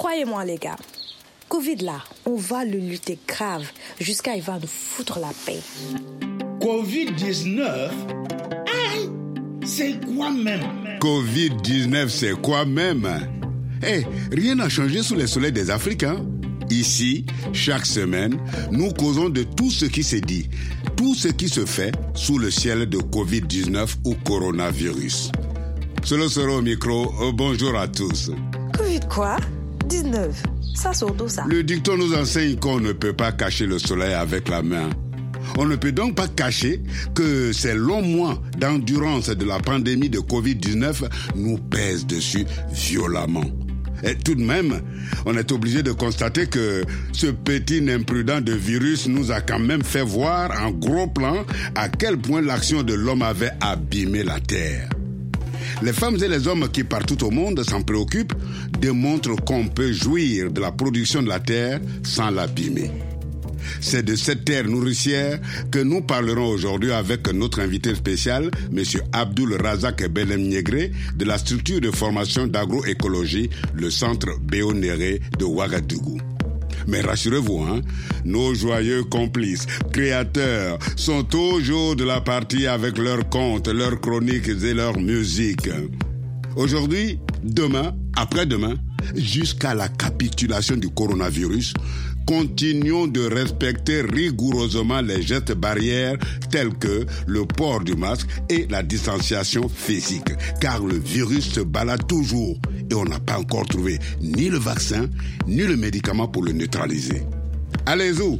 Croyez-moi, les gars, Covid là, on va le lutter grave jusqu'à il va nous foutre la paix. Covid-19 Hein C'est quoi même? Covid-19, c'est quoi même? Eh, rien n'a changé sous les soleils des Africains. Ici, chaque semaine, nous causons de tout ce qui s'est dit, tout ce qui se fait sous le ciel de Covid-19 ou coronavirus. Cela sera au micro. Euh, bonjour à tous. Covid quoi? 19. Ça surtout ça. Le dicton nous enseigne qu'on ne peut pas cacher le soleil avec la main. On ne peut donc pas cacher que ces longs mois d'endurance de la pandémie de Covid-19 nous pèsent dessus violemment. Et tout de même, on est obligé de constater que ce petit imprudent de virus nous a quand même fait voir en gros plan à quel point l'action de l'homme avait abîmé la Terre. Les femmes et les hommes qui partout au monde s'en préoccupent démontrent qu'on peut jouir de la production de la terre sans l'abîmer. C'est de cette terre nourricière que nous parlerons aujourd'hui avec notre invité spécial, M. Abdul Razak Belem Niégré, de la structure de formation d'agroécologie, le centre Béonéré de Ouagadougou. Mais rassurez-vous, hein, nos joyeux complices, créateurs, sont toujours de la partie avec leurs contes, leurs chroniques et leurs musiques. Aujourd'hui, demain, après-demain, jusqu'à la capitulation du coronavirus, continuons de respecter rigoureusement les gestes barrières tels que le port du masque et la distanciation physique, car le virus se balade toujours et on n'a pas encore trouvé ni le vaccin ni le médicament pour le neutraliser. Allez-y,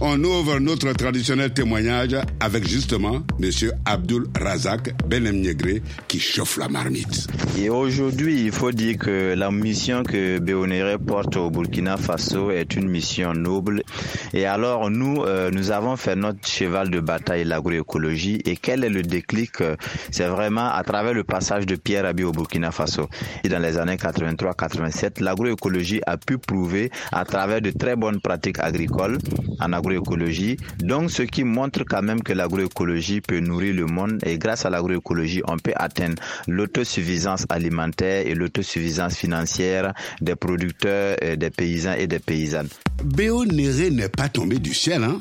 on ouvre notre traditionnel témoignage avec justement M. Abdul Razak Benem Niegré qui chauffe la marmite. Et aujourd'hui, il faut dire que la mission que Béonéré porte au Burkina Faso est une mission noble. Et alors, nous, euh, nous avons fait notre cheval de bataille, l'agroécologie. Et quel est le déclic C'est vraiment à travers le passage de Pierre Abi au Burkina Faso. Et dans les années 83-87, l'agroécologie a pu prouver à travers de très bonnes pratiques agricoles en agroécologie. Donc, ce qui montre quand même que l'agroécologie peut nourrir le monde. Et grâce à l'agroécologie, on peut atteindre l'autosuffisance alimentaire et l'autosuffisance financière des producteurs, des paysans et des paysannes. Béo Néré n'est pas tombée du ciel, hein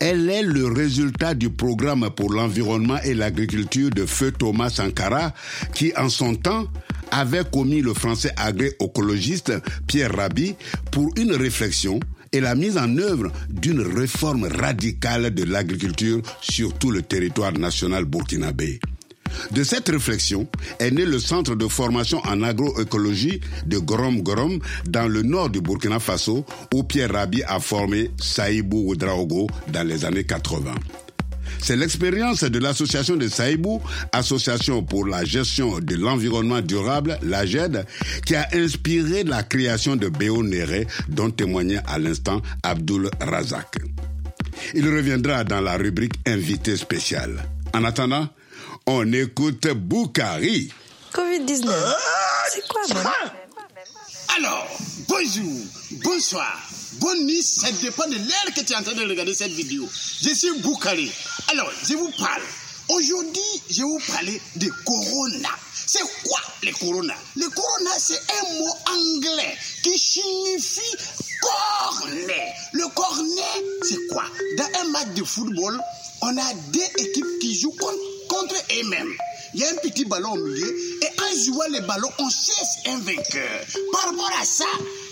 elle est le résultat du programme pour l'environnement et l'agriculture de feu Thomas Sankara, qui en son temps avait commis le français agro-écologiste Pierre Rabhi pour une réflexion et la mise en œuvre d'une réforme radicale de l'agriculture sur tout le territoire national burkinabé. De cette réflexion est né le centre de formation en agroécologie de Gorom Gorom dans le nord du Burkina Faso où Pierre Rabi a formé Saïbou Oudraogo dans les années 80. C'est l'expérience de l'association de Saïbou, Association pour la gestion de l'environnement durable, l'AGED, qui a inspiré la création de Béo Néré, dont témoignait à l'instant Abdul Razak. Il reviendra dans la rubrique invité spécial. En attendant, on écoute Boukari. Covid-19. C'est quoi, même Alors, bonjour, bonsoir, bonne nuit, ça dépend de l'heure que tu es en train de regarder cette vidéo. Je suis Boukari. Alors, je vous parle. Aujourd'hui, je vais vous parler de Corona. C'est quoi le Corona? Le Corona, c'est un mot anglais qui signifie cornet. Le cornet, c'est quoi? Dans un match de football, on a deux équipes qui jouent contre, contre eux-mêmes. Il y a un petit ballon au milieu et en jouant le ballon, on cesse un vainqueur. Par rapport à ça,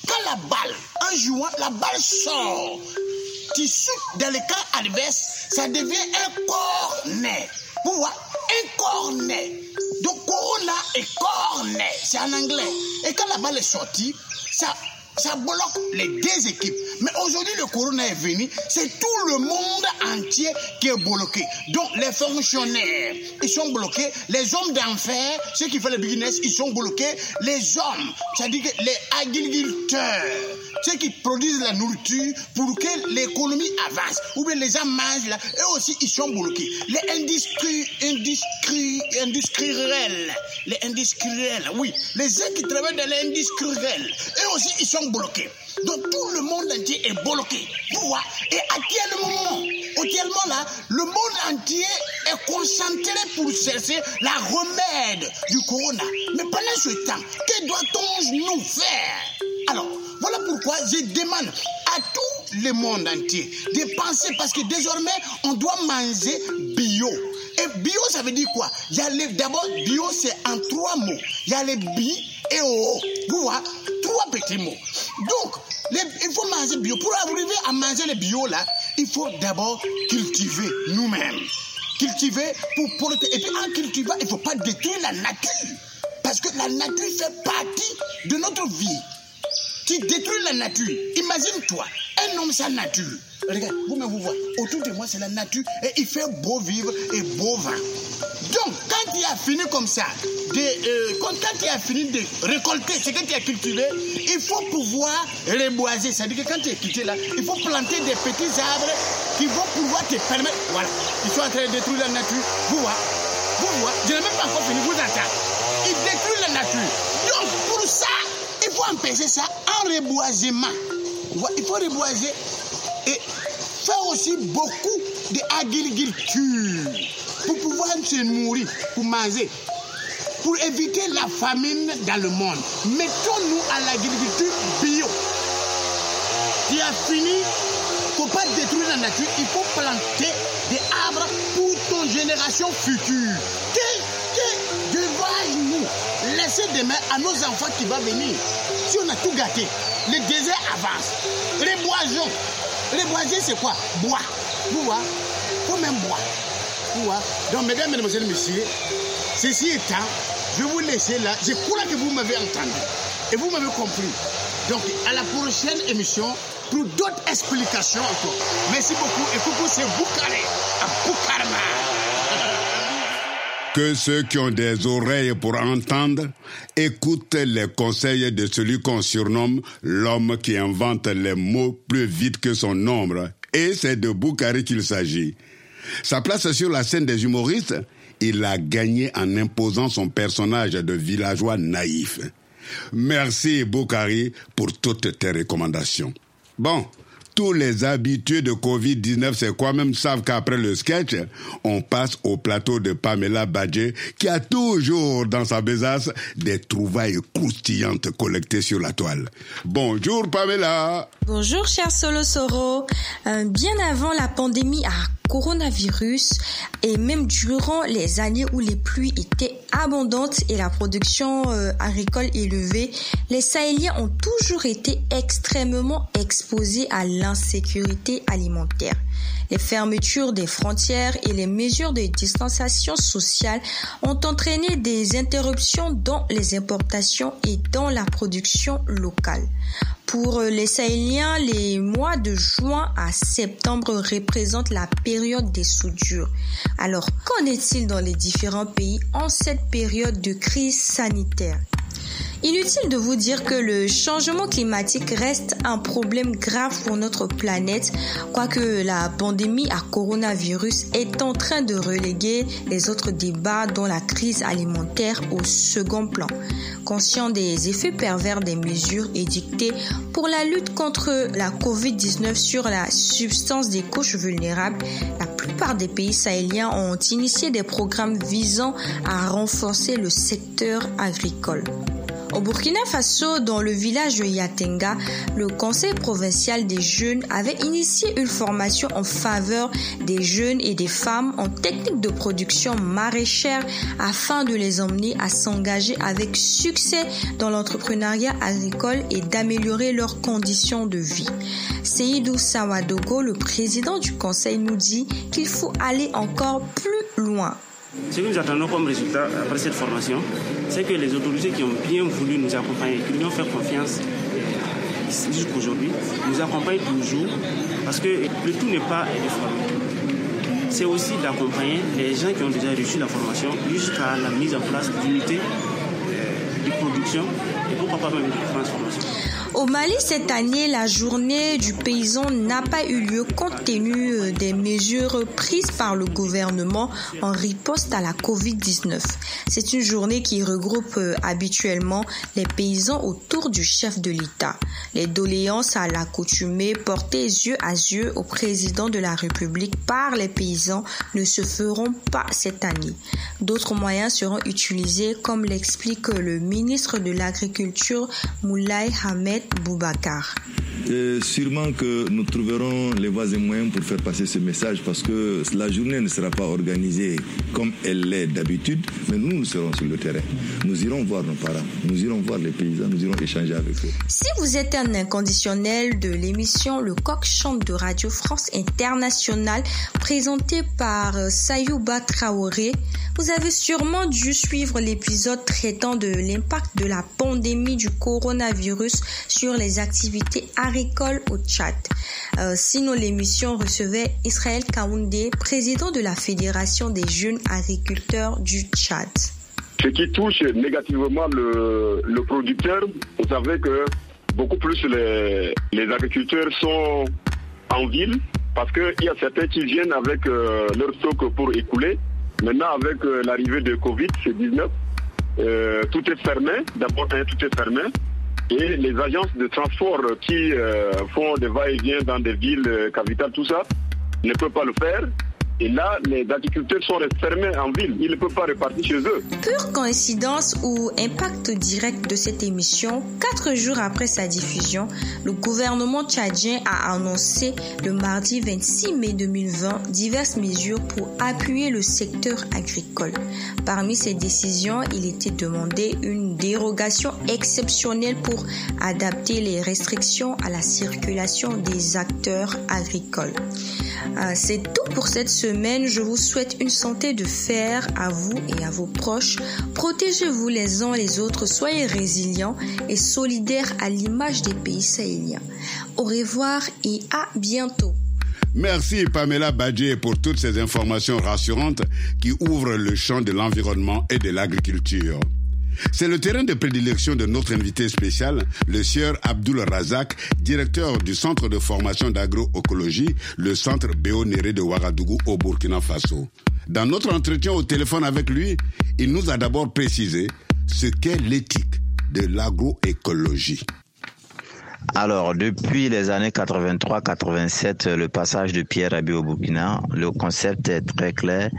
quand la balle, en jouant, la balle sort, tu sautes dans le camp adverse, ça devient un cornet. Vous voyez, un cornet. Donc corona et cornet, c'est en anglais. Et quand la balle est sortie, ça ça bloque les deux équipes. Mais aujourd'hui, le corona est venu, c'est tout le monde entier qui est bloqué. Donc, les fonctionnaires, ils sont bloqués. Les hommes d'enfer, ceux qui font les business, ils sont bloqués. Les hommes, c'est-à-dire que les agriculteurs, ceux qui produisent la nourriture pour que l'économie avance, ou bien les gens mangent là, eux aussi, ils sont bloqués. Les industries, industries, industriels, les industriels, oui, les gens qui travaillent dans l'industriel, eux aussi, ils sont bloqués. Donc tout le monde entier est bloqué. Pourquoi Et actuellement, actuellement là, le monde entier est concentré pour chercher la remède du corona. Mais pendant ce temps, que doit-on nous faire Alors, Voilà pourquoi je demande à tout le monde entier de penser parce que désormais, on doit manger bio. Et bio, ça veut dire quoi? D'abord, bio, c'est en trois mots. Il y a les bi et o. Vous voyez Trois petits mots. Donc, il faut manger bio. Pour arriver à manger les bio, là, il faut d'abord cultiver nous-mêmes. Cultiver pour, pour... Et puis en cultivant, il ne faut pas détruire la nature. Parce que la nature fait partie de notre vie. Tu détruis la nature. Imagine-toi, un homme sans nature. Regarde, vous-même vous voyez, autour de moi c'est la nature et il fait beau vivre et beau vent. Donc, quand tu as fini comme ça, de, euh, quand, tu as fini de récolter ce que tu as cultivé, il faut pouvoir reboiser. C'est-à-dire que quand tu es quitté là, il faut planter des petits arbres qui vont pouvoir te permettre. Voilà, ils sont en train de détruire la nature. Vous voyez, vous voyez, je n'ai même pas encore fini, vous entendez. Ils détruisent la nature. Donc, pour ça, il faut empêcher ça en reboisement. Il faut reboiser et faire aussi beaucoup d'agriculture pour pouvoir se nourrir, pour manger, pour éviter la famine dans le monde. Mettons-nous à l'agriculture bio. Il a fini, il ne faut pas détruire la nature, il faut planter des arbres pour ton génération future. Que, devrais-nous laisser demain à nos enfants qui vont venir? Si on a tout gâté, le désert avance. Reboisons. Reboiser, c'est quoi? Bois. Voyez faut même boire. Donc, mesdames, mesdemoiselles, messieurs, ceci étant, je vous laisser là. Je crois que vous m'avez entendu et vous m'avez compris. Donc, à la prochaine émission pour d'autres explications encore. Merci beaucoup et coucou, c'est Boukaré à Boukarma. Que ceux qui ont des oreilles pour entendre écoutent les conseils de celui qu'on surnomme l'homme qui invente les mots plus vite que son nombre. Et c'est de Boukari qu'il s'agit. Sa place sur la scène des humoristes, il a gagné en imposant son personnage de villageois naïf. Merci Boukari pour toutes tes recommandations. Bon, tous les habitués de Covid-19, c'est quoi même savent qu'après le sketch, on passe au plateau de Pamela Badje, qui a toujours dans sa besace des trouvailles croustillantes collectées sur la toile. Bonjour Pamela. Bonjour cher Solo Soro. Euh, bien avant la pandémie à coronavirus et même durant les années où les pluies étaient abondantes et la production euh, agricole élevée, les Sahéliens ont toujours été extrêmement exposés à l'insécurité alimentaire. Les fermetures des frontières et les mesures de distanciation sociale ont entraîné des interruptions dans les importations et dans la production locale. Pour les Sahéliens, les mois de juin à septembre représentent la période des soudures. Alors, qu'en est-il dans les différents pays en cette période de crise sanitaire? Inutile de vous dire que le changement climatique reste un problème grave pour notre planète, quoique la pandémie à coronavirus est en train de reléguer les autres débats dont la crise alimentaire au second plan. Conscient des effets pervers des mesures édictées pour la lutte contre la COVID-19 sur la substance des couches vulnérables, la plupart des pays sahéliens ont initié des programmes visant à renforcer le secteur agricole. Au Burkina Faso, dans le village de Yatenga, le conseil provincial des jeunes avait initié une formation en faveur des jeunes et des femmes en technique de production maraîchère afin de les emmener à s'engager avec succès dans l'entrepreneuriat agricole et d'améliorer leurs conditions de vie. Seydou Sawadogo, le président du conseil, nous dit qu'il faut aller encore plus loin. Ce que nous attendons comme résultat après cette formation, c'est que les autorités qui ont bien voulu nous accompagner, qui nous ont fait confiance jusqu'aujourd'hui, nous accompagnent toujours parce que le tout n'est pas de former. C'est aussi d'accompagner les gens qui ont déjà reçu la formation jusqu'à la mise en place d'unités de production et pourquoi pas même de transformation. Au Mali, cette année, la journée du paysan n'a pas eu lieu compte tenu euh, des mesures prises par le gouvernement en riposte à la COVID-19. C'est une journée qui regroupe euh, habituellement les paysans autour du chef de l'État. Les doléances à l'accoutumée portées yeux à yeux au président de la République par les paysans ne se feront pas cette année. D'autres moyens seront utilisés comme l'explique le ministre de l'Agriculture Moulay Hamed Boubacar. sûrement que nous trouverons les voies et moyens pour faire passer ce message parce que la journée ne sera pas organisée comme elle l'est d'habitude, mais nous, nous serons sur le terrain. Nous irons voir nos parents, nous irons voir les paysans, nous irons échanger avec eux. Si vous êtes un inconditionnel de l'émission Le Coq chante de Radio France Internationale, présentée par euh, Sayouba Traoré, vous avez sûrement dû suivre l'épisode traitant de l'impact de la pandémie du coronavirus sur les activités agricoles au Tchad. Euh, sinon, l'émission recevait Israël Kaoundé, président de la Fédération des jeunes agriculteurs du Tchad. Ce qui touche négativement le, producteur, vous savez que beaucoup plus les, agriculteurs sont en ville parce qu'il y a certains qui viennent avec euh, leur stock pour écouler. Maintenant, avec euh, l'arrivée de Covid-19, euh, tout est fermé. D'abord, hein, tout est fermé. Et les agences de transport qui font des va-et-vient dans des villes capitales, tout ça, ne peuvent pas le faire. Et là, les agriculteurs sont fermés en ville. Ils ne peuvent pas repartir chez eux. Pure coïncidence ou impact direct de cette émission, quatre jours après sa diffusion, le gouvernement tchadien a annoncé le mardi 26 mai 2020 diverses mesures pour appuyer le secteur agricole. Parmi ces décisions, il était demandé une dérogation exceptionnelle pour adapter les restrictions à la circulation des acteurs agricoles. Euh, c'est tout pour cette semaine je vous souhaite une santé de fer à vous et à vos proches. Protégez-vous les uns les autres, soyez résilients et solidaires à l'image des pays sahéliens. Au revoir et à bientôt. Merci Pamela Badje pour toutes ces informations rassurantes qui ouvrent le champ de l'environnement et de l'agriculture. C'est le terrain de prédilection de notre invité spécial, le sieur Abdul Razak, directeur du centre de formation d'agroécologie, le centre Béonéré de Ouagadougou au Burkina Faso. Dans notre entretien au téléphone avec lui, il nous a d'abord précisé ce qu'est l'éthique de l'agroécologie. Alors, depuis les années 83-87, le passage de Pierre Rabhi au Burkina, le concept est très clair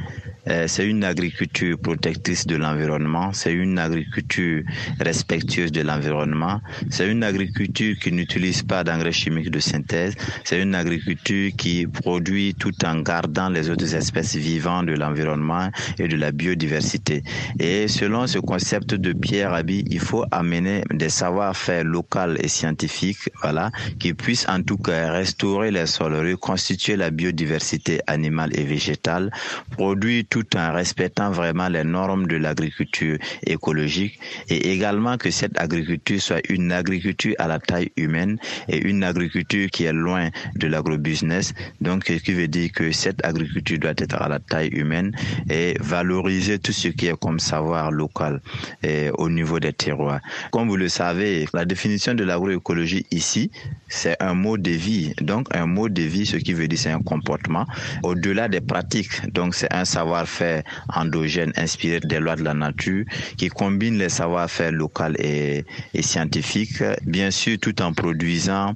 c'est une agriculture protectrice de l'environnement, c'est une agriculture respectueuse de l'environnement, c'est une agriculture qui n'utilise pas d'engrais chimiques de synthèse, c'est une agriculture qui produit tout en gardant les autres espèces vivantes de l'environnement et de la biodiversité. Et selon ce concept de Pierre Rabhi, il faut amener des savoir-faire locaux et scientifiques, voilà, qui puissent en tout cas restaurer les sols, reconstituer la biodiversité animale et végétale, produire tout en respectant vraiment les normes de l'agriculture écologique et également que cette agriculture soit une agriculture à la taille humaine et une agriculture qui est loin de l'agrobusiness. Donc, ce qui veut dire que cette agriculture doit être à la taille humaine et valoriser tout ce qui est comme savoir local et au niveau des terroirs. Comme vous le savez, la définition de l'agroécologie ici, c'est un mode de vie. Donc, un mode de vie, ce qui veut dire c'est un comportement au-delà des pratiques. Donc, c'est un savoir savoir-faire endogène inspiré des lois de la nature qui combine les savoir-faire locaux et, et scientifiques, bien sûr tout en produisant,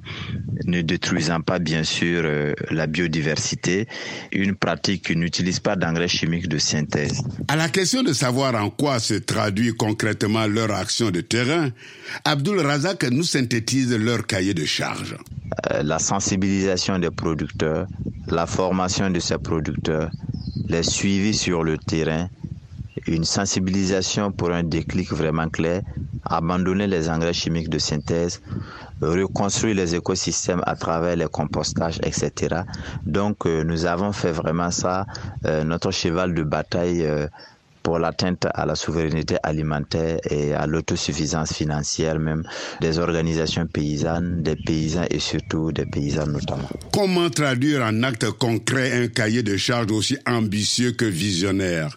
ne détruisant pas bien sûr euh, la biodiversité, une pratique qui n'utilise pas d'engrais chimiques de synthèse. À la question de savoir en quoi se traduit concrètement leur action de terrain, Abdul Razak nous synthétise leur cahier de charge. Euh, la sensibilisation des producteurs, la formation de ces producteurs, les suivis sur le terrain, une sensibilisation pour un déclic vraiment clair, abandonner les engrais chimiques de synthèse, reconstruire les écosystèmes à travers les compostages, etc. Donc euh, nous avons fait vraiment ça, euh, notre cheval de bataille. Pour l'atteinte à la souveraineté alimentaire et à l'autosuffisance financière même des organisations paysannes, des paysans et surtout des paysans notamment. Comment traduire en acte concret un cahier de charges aussi ambitieux que visionnaire?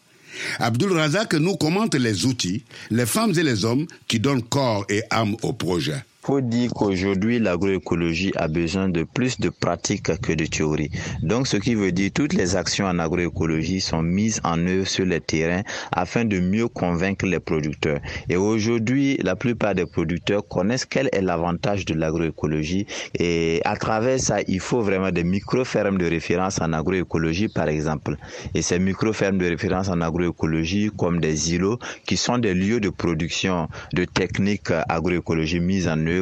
Abdul Razak nous commente les outils, les femmes et les hommes qui donnent corps et âme au projet faut dire qu'aujourd'hui, l'agroécologie a besoin de plus de pratique que de théorie. Donc, ce qui veut dire toutes les actions en agroécologie sont mises en œuvre sur les terrains afin de mieux convaincre les producteurs. Et aujourd'hui, la plupart des producteurs connaissent quel est l'avantage de l'agroécologie et à travers ça, il faut vraiment des micro-fermes de référence en agroécologie, par exemple. Et ces micro-fermes de référence en agroécologie, comme des îlots, qui sont des lieux de production de techniques agroécologie mises en œuvre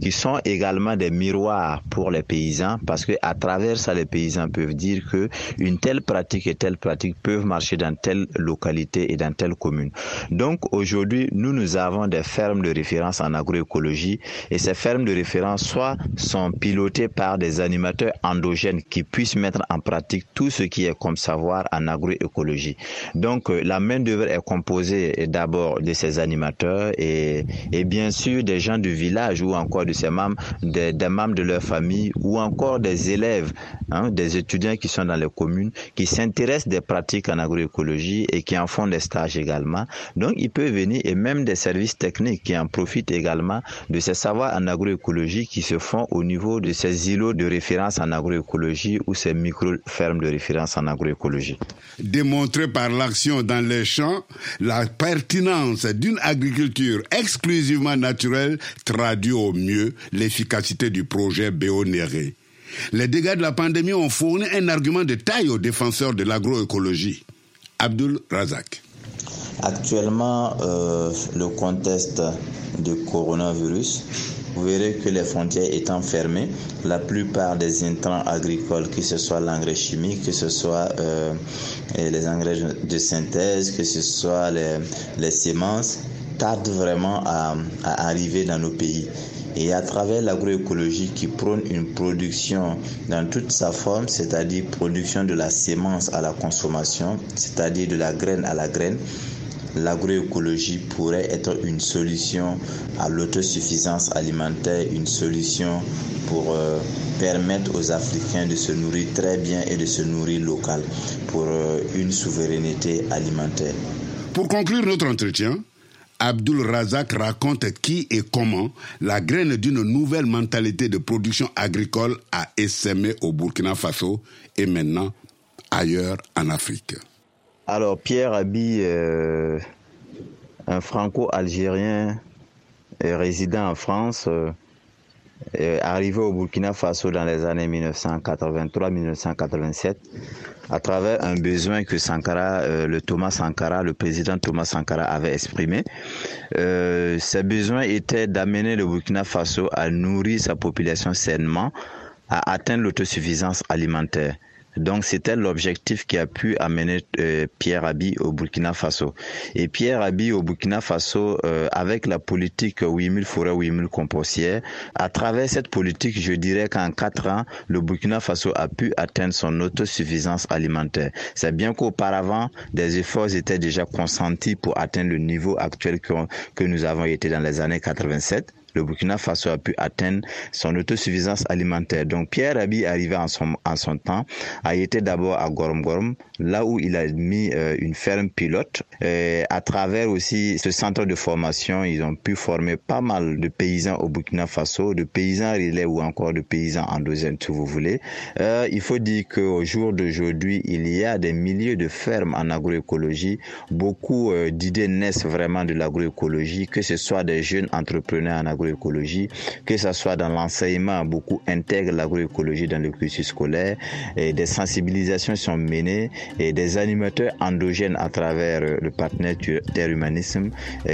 qui sont également des miroirs pour les paysans parce que à travers ça, les paysans peuvent dire que une telle pratique et telle pratique peuvent marcher dans telle localité et dans telle commune. Donc aujourd'hui, nous, nous avons des fermes de référence en agroécologie et ces fermes de référence soit sont pilotées par des animateurs endogènes qui puissent mettre en pratique tout ce qui est comme savoir en agroécologie. Donc euh, la main d'œuvre est composée d'abord de ces animateurs et, et bien sûr des gens du village ou encore de ces membres, des, des membres de leur famille ou encore des élèves, hein, des étudiants qui sont dans les communes, qui s'intéressent des pratiques en agroécologie et qui en font des stages également. Donc il peut venir et même des services techniques qui en profitent également de ces savoirs en agroécologie qui se font au niveau de ces îlots de référence en agroécologie ou ces micro-fermes de référence en agroécologie. Démontrer par l'action dans les champs la pertinence d'une agriculture exclusivement naturelle traduit au mieux l'efficacité du projet Béonéré. Les dégâts de la pandémie ont fourni un argument de taille aux défenseurs de l'agroécologie. Abdul Razak. Actuellement, euh, le contexte de coronavirus, vous verrez que les frontières étant fermées, la plupart des intrants agricoles, que ce soit l'engrais chimique, que ce soit euh, les engrais de synthèse, que ce soit les, les semences, tardent vraiment à, arriver dans nos pays. Et à travers l'agroécologie qui prône une production dans toute sa forme, c'est-à-dire production de la sémence à la consommation, c'est-à-dire de la graine à la graine, l'agroécologie pourrait être une solution à l'autosuffisance alimentaire, une solution pour euh, permettre aux Africains de se nourrir très bien et de se nourrir local pour euh, une souveraineté alimentaire. Pour conclure notre entretien, Abdul Razak raconte qui et comment la graine d'une nouvelle mentalité de production agricole a essaimé au Burkina Faso et maintenant ailleurs en Afrique. Alors Pierre Abi, euh, un franco-algérien résident en France, euh, est arrivé au Burkina Faso dans les années 1983-1987 à travers un besoin que Sankara, euh, le Thomas Sankara, le président Thomas Sankara avait exprimé. Euh, ce besoin était d'amener le Burkina Faso à nourrir sa population sainement, à atteindre l'autosuffisance alimentaire. Donc c'était l'objectif qui a pu amener euh, Pierre Abi au Burkina Faso. Et Pierre Abi au Burkina Faso, euh, avec la politique 8000 forêts, 8000 compostières, à travers cette politique, je dirais qu'en quatre ans, le Burkina Faso a pu atteindre son autosuffisance alimentaire. C'est bien qu'auparavant, des efforts étaient déjà consentis pour atteindre le niveau actuel que, que nous avons été dans les années 87 le Burkina Faso a pu atteindre son autosuffisance alimentaire. Donc Pierre Abi, arrivé en son, en son temps, a été d'abord à Gorom Gorom, là où il a mis euh, une ferme pilote. Et à travers aussi ce centre de formation, ils ont pu former pas mal de paysans au Burkina Faso, de paysans relais ou encore de paysans endogènes, si vous voulez. Euh, il faut dire qu'au jour d'aujourd'hui, il y a des milliers de fermes en agroécologie. Beaucoup euh, d'idées naissent vraiment de l'agroécologie, que ce soit des jeunes entrepreneurs en agroécologie agroécologie, que ce soit dans l'enseignement, beaucoup intègrent l'agroécologie dans le cursus scolaire, et des sensibilisations sont menées et des animateurs endogènes à travers le partenaire Terre Humanisme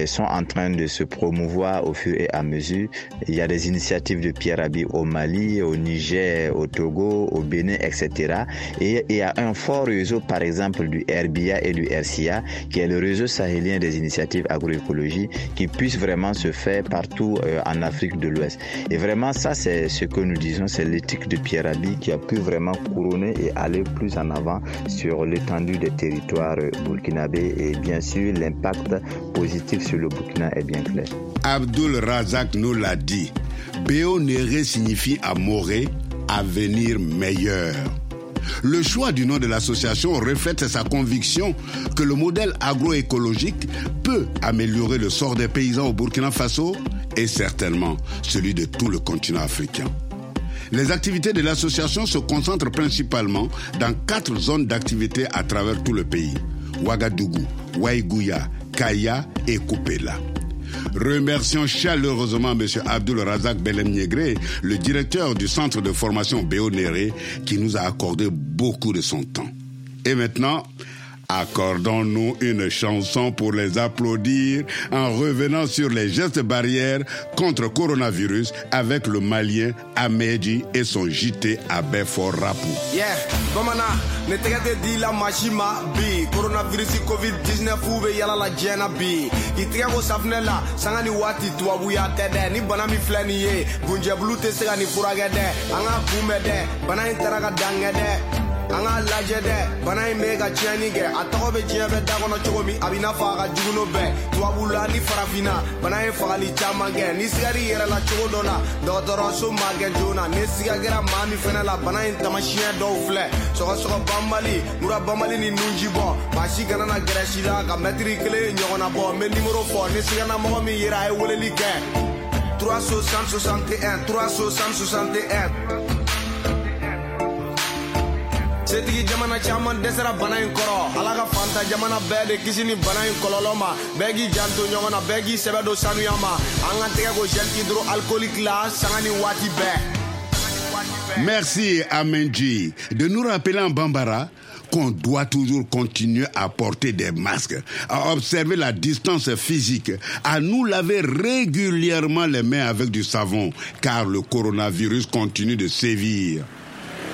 sont en train de se promouvoir au fur et à mesure. Il y a des initiatives de Pierre Abi au Mali, au Niger, au Togo, au Bénin, etc. Et il y a un fort réseau, par exemple, du RBA et du RCA, qui est le réseau sahélien des initiatives agroécologie, qui puisse vraiment se faire partout euh, en Afrique de l'Ouest. Et vraiment, ça, c'est ce que nous disons, c'est l'éthique de Pierre Abi qui a pu vraiment couronner et aller plus en avant sur l'étendue des territoires burkinabés et bien sûr, l'impact positif sur le Burkina est bien clair. Abdul Razak nous l'a dit. Béo Néré signifie à Moré avenir meilleur. Le choix du nom de l'association reflète sa conviction que le modèle agroécologique peut améliorer le sort des paysans au Burkina Faso et certainement celui de tout le continent africain. Les activités de l'association se concentrent principalement dans quatre zones d'activité à travers tout le pays. Ouagadougou, Waïgouya, Kaya et Koupela. Remercions chaleureusement M. Abdul Razak Belem le directeur du centre de formation Béonéré, qui nous a accordé beaucoup de son temps. Et maintenant, Accordons-nous une chanson pour les applaudir en revenant sur les gestes barrières contre coronavirus avec le Malien Amedji et son JT à Belfort Rapou. Yeah, bamana, ne tɛgɛ tɛ di la masi ma bi. Coronavirus covid 19 bɛ yala la diɲɛ na bi. K'i tɛgɛ ko safinɛ la sanga ni waati tubabuya tɛ ni bana min filɛ nin ye gunjɛbulu tɛ se ka nin furakɛ dɛ an ka kunbɛn an k'a lajɛ dɛ bana in bɛ ka tiɲɛni kɛ a tɔgɔ bɛ diɲɛ bɛɛ da kɔnɔ cogo min a bɛ n'a fɔ a ka jugu n'o bɛɛ tubabu la ni farafinna bana ye fagali caman kɛ ni sigari yɛrɛ la cogo dɔ la dɔgɔtɔrɔso ma kɛ joona ni siga kɛra maa min fɛnɛ la bana in tamasiyɛn dɔw filɛ sɔgɔsɔgɔ banbali mura banbali ni nunji bɔ maa kana na gɛrɛ si la ka mɛtiri kelen ɲɔgɔnna bɔ n bɛ nimoro fɔ ni sigana mɔgɔ min yera a ye weleli kɛ 361 361 jamana caman Merci Amenji. De nous rappeler en Bambara qu'on doit toujours continuer à porter des masques, à observer la distance physique, à nous laver régulièrement les mains avec du savon, car le coronavirus continue de sévir.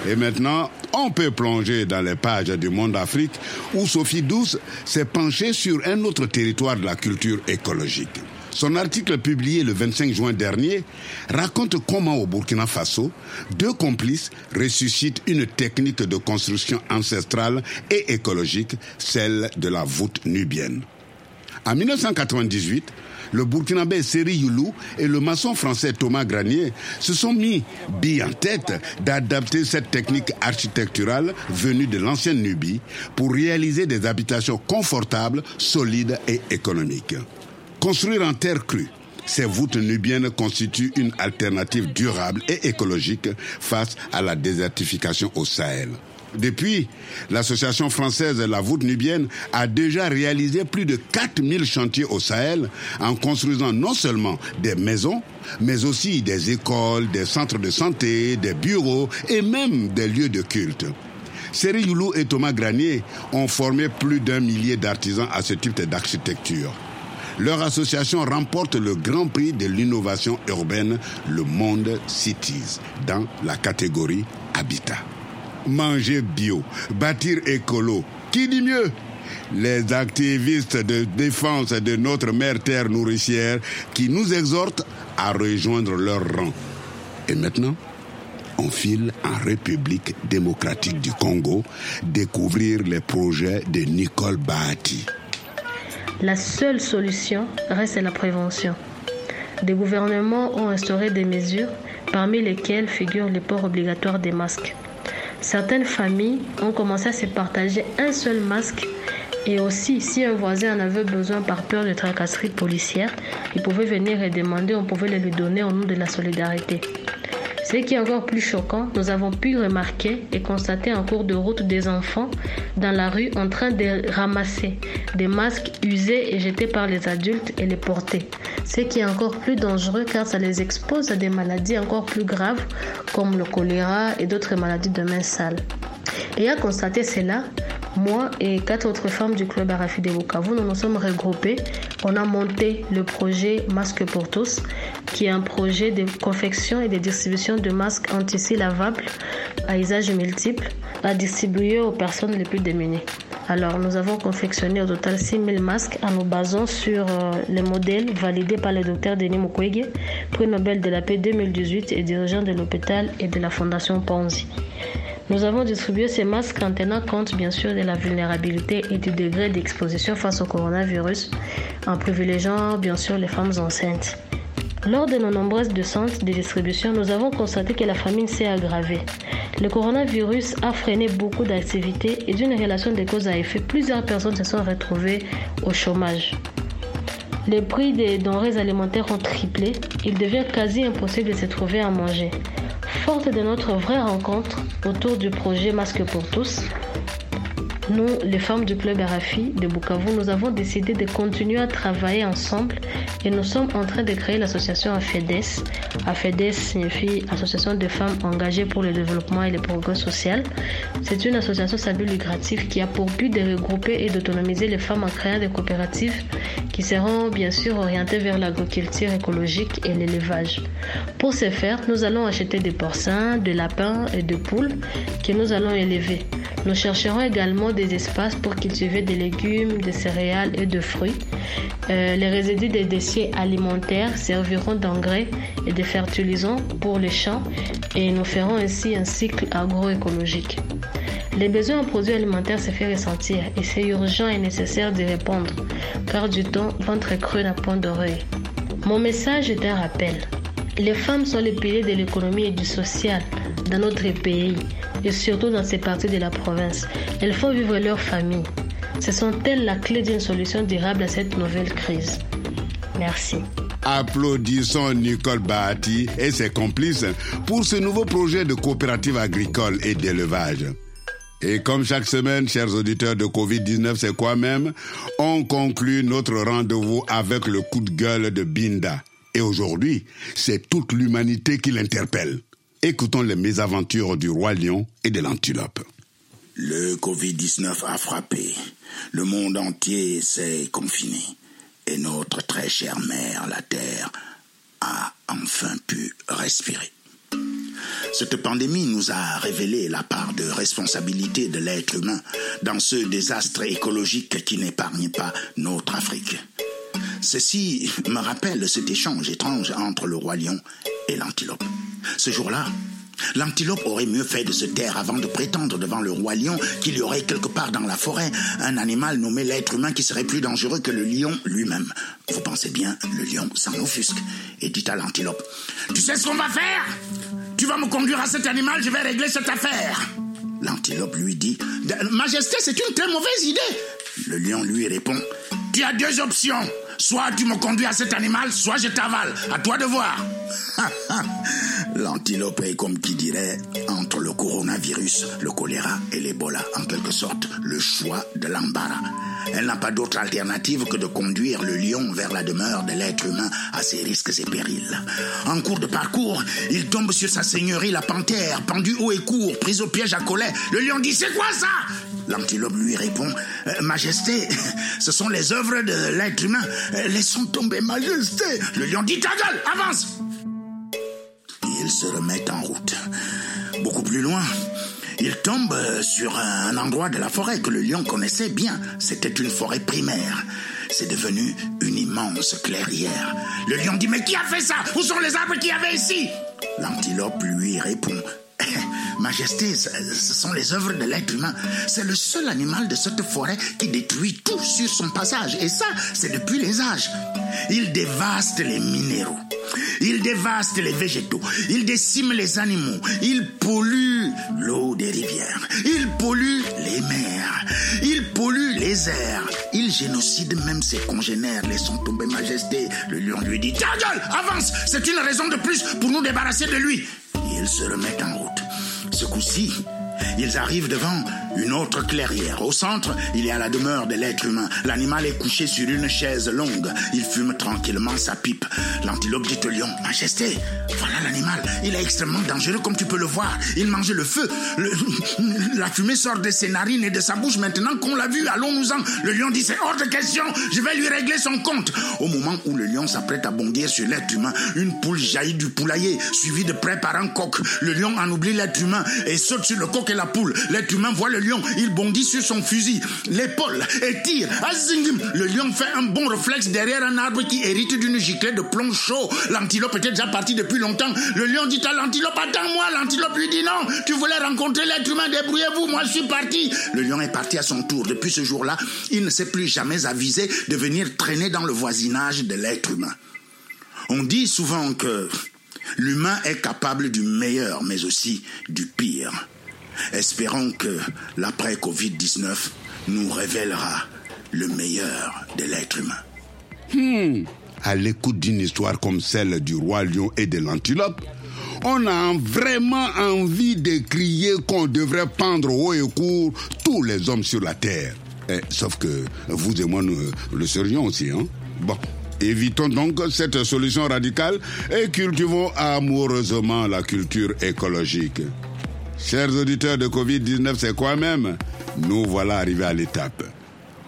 Et maintenant, on peut plonger dans les pages du Monde Afrique où Sophie Douce s'est penchée sur un autre territoire de la culture écologique. Son article publié le 25 juin dernier raconte comment au Burkina Faso, deux complices ressuscitent une technique de construction ancestrale et écologique, celle de la voûte nubienne. En 1998, le Burkinabé Seri Youlou et le maçon français Thomas Granier se sont mis billes en tête d'adapter cette technique architecturale venue de l'ancienne Nubie pour réaliser des habitations confortables, solides et économiques. Construire en terre crue, ces voûtes nubiennes constituent une alternative durable et écologique face à la désertification au Sahel. Depuis, l'association française La Voûte Nubienne a déjà réalisé plus de 4000 chantiers au Sahel en construisant non seulement des maisons, mais aussi des écoles, des centres de santé, des bureaux et même des lieux de culte. Seri Youlou et Thomas Granier ont formé plus d'un millier d'artisans à ce type d'architecture. Leur association remporte le Grand Prix de l'innovation urbaine, le Monde Cities, dans la catégorie Habitat manger bio, bâtir écolo. Qui dit mieux? Les activistes de défense de notre mère terre nourricière qui nous exhortent à rejoindre leur rang. Et maintenant, on file en République démocratique du Congo découvrir les projets de Nicole Bahati. La seule solution reste la prévention. Des gouvernements ont instauré des mesures parmi lesquelles figurent les ports obligatoires des masques. Certaines familles ont commencé à se partager un seul masque et aussi, si un voisin en avait besoin par peur de tracasserie policière, il pouvait venir et demander, on pouvait le lui donner au nom de la solidarité. Ce qui est encore plus choquant, nous avons pu remarquer et constater en cours de route des enfants dans la rue en train de ramasser des masques usés et jetés par les adultes et les porter. Ce qui est encore plus dangereux car ça les expose à des maladies encore plus graves comme le choléra et d'autres maladies de main sale. Et à constater cela, moi et quatre autres femmes du club Arafi de nous nous sommes regroupées. On a monté le projet Masque pour tous, qui est un projet de confection et de distribution de masques anti lavables à usage multiple à distribuer aux personnes les plus démunies. Alors, nous avons confectionné au total 6000 masques en nous basant sur euh, les modèles validés par le docteur Denis Mukwege, prix Nobel de la paix 2018 et dirigeant de l'hôpital et de la fondation Ponzi. Nous avons distribué ces masques en tenant compte bien sûr de la vulnérabilité et du degré d'exposition face au coronavirus, en privilégiant bien sûr les femmes enceintes. Lors de nos nombreuses descentes de distribution, nous avons constaté que la famine s'est aggravée. Le coronavirus a freiné beaucoup d'activités et d'une relation de cause à effet, plusieurs personnes se sont retrouvées au chômage. Les prix des denrées alimentaires ont triplé. Il devient quasi impossible de se trouver à manger. Forte de notre vraie rencontre autour du projet Masque pour tous, nous, les femmes du club RFI de Bukavu, nous avons décidé de continuer à travailler ensemble et nous sommes en train de créer l'association AFEDES. AFEDES signifie Association des femmes engagées pour le développement et le progrès social. C'est une association sans but lucratif qui a pour but de regrouper et d'autonomiser les femmes en créant des coopératives qui seront bien sûr orientées vers l'agriculture écologique et l'élevage. Pour ce faire, nous allons acheter des porcins, des lapins et des poules que nous allons élever. Nous chercherons également des espaces pour cultiver des légumes, des céréales et de fruits. Euh, les résidus des déchets alimentaires serviront d'engrais et de fertilisants pour les champs et nous ferons ainsi un cycle agroécologique. Les besoins en produits alimentaires se font ressentir et c'est urgent et nécessaire d'y répondre car du temps, ventre creux n'a point d'oreille. Mon message est un rappel. Les femmes sont les piliers de l'économie et du social dans notre pays et surtout dans ces parties de la province. Elles font vivre leur famille. Ce sont elles la clé d'une solution durable à cette nouvelle crise? Merci. Applaudissons Nicole Bahati et ses complices pour ce nouveau projet de coopérative agricole et d'élevage. Et comme chaque semaine, chers auditeurs de Covid-19, c'est quoi même? On conclut notre rendez-vous avec le coup de gueule de Binda. Et aujourd'hui, c'est toute l'humanité qui l'interpelle. Écoutons les mésaventures du roi lion et de l'antilope. Le Covid-19 a frappé. Le monde entier s'est confiné. Et notre très chère mère, la Terre, a enfin pu respirer. Cette pandémie nous a révélé la part de responsabilité de l'être humain dans ce désastre écologique qui n'épargne pas notre Afrique. Ceci me rappelle cet échange étrange entre le roi lion et l'antilope. Ce jour-là, L'antilope aurait mieux fait de se taire avant de prétendre devant le roi lion qu'il y aurait quelque part dans la forêt un animal nommé l'être humain qui serait plus dangereux que le lion lui-même. Vous pensez bien, le lion s'en offusque et dit à l'antilope Tu sais ce qu'on va faire? Tu vas me conduire à cet animal, je vais régler cette affaire. L'antilope lui dit Majesté, c'est une très mauvaise idée. Le lion lui répond Tu as deux options. Soit tu me conduis à cet animal, soit je t'avale. À toi de voir. L'antilope est comme qui dirait entre le coronavirus, le choléra et l'Ebola, en quelque sorte le choix de l'embarras. Elle n'a pas d'autre alternative que de conduire le lion vers la demeure de l'être humain à ses risques et périls. En cours de parcours, il tombe sur sa seigneurie la panthère, pendue haut et court, prise au piège à collet. Le lion dit C'est quoi ça? L'antilope lui répond euh, Majesté, ce sont les œuvres de l'être humain. Euh, laissons tomber, Majesté. Le lion dit Ta gueule, avance Il se remet en route. Beaucoup plus loin, il tombe sur un endroit de la forêt que le lion connaissait bien. C'était une forêt primaire. C'est devenu une immense clairière. Le lion dit Mais qui a fait ça? Où sont les arbres qu'il y avait ici? L'antilope lui répond Majesté, ce sont les œuvres de l'être humain. C'est le seul animal de cette forêt qui détruit tout sur son passage. Et ça, c'est depuis les âges. Il dévaste les minéraux. Il dévaste les végétaux. Il décime les animaux. Il pollue l'eau des rivières. Il pollue les mers. Il pollue les airs. Il génocide même ses congénères, laissant tomber majesté. Le lion lui dit Ta gueule, avance C'est une raison de plus pour nous débarrasser de lui. Se remet en route. Ce coup-ci, ils arrivent devant une autre clairière. Au centre, il y a la demeure de l'être humain. L'animal est couché sur une chaise longue. Il fume tranquillement sa pipe. L'antilope dit au lion, Majesté, voilà l'animal. Il est extrêmement dangereux comme tu peux le voir. Il mange le feu. La fumée sort de ses narines et de sa bouche. Maintenant qu'on l'a vu, allons-nous-en. Le lion dit, c'est hors de question. Je vais lui régler son compte. Au moment où le lion s'apprête à bondir sur l'être humain, une poule jaillit du poulailler, suivie de près par un coq. Le lion en oublie l'être humain et saute sur le coq et la poule. L'être humain voit le lion. Il bondit sur son fusil, l'épaule, et tire. Azingim. Le lion fait un bon réflexe derrière un arbre qui hérite d'une giclée de plomb chaud. L'antilope était déjà parti depuis longtemps. Le lion dit à l'antilope, attends-moi. L'antilope lui dit non, tu voulais rencontrer l'être humain, débrouillez-vous, moi je suis parti. Le lion est parti à son tour. Depuis ce jour-là, il ne s'est plus jamais avisé de venir traîner dans le voisinage de l'être humain. On dit souvent que l'humain est capable du meilleur, mais aussi du pire. Espérons que l'après-Covid-19 nous révélera le meilleur de l'être humain. Hmm. À l'écoute d'une histoire comme celle du roi lion et de l'antilope, on a vraiment envie de crier qu'on devrait pendre haut et court tous les hommes sur la terre. Eh, sauf que vous et moi, nous le serions aussi. Hein? Bon, évitons donc cette solution radicale et cultivons amoureusement la culture écologique. Chers auditeurs de Covid-19, c'est quoi même? Nous voilà arrivés à l'étape.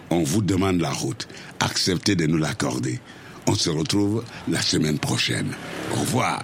On vous demande la route. Acceptez de nous l'accorder. On se retrouve la semaine prochaine. Au revoir.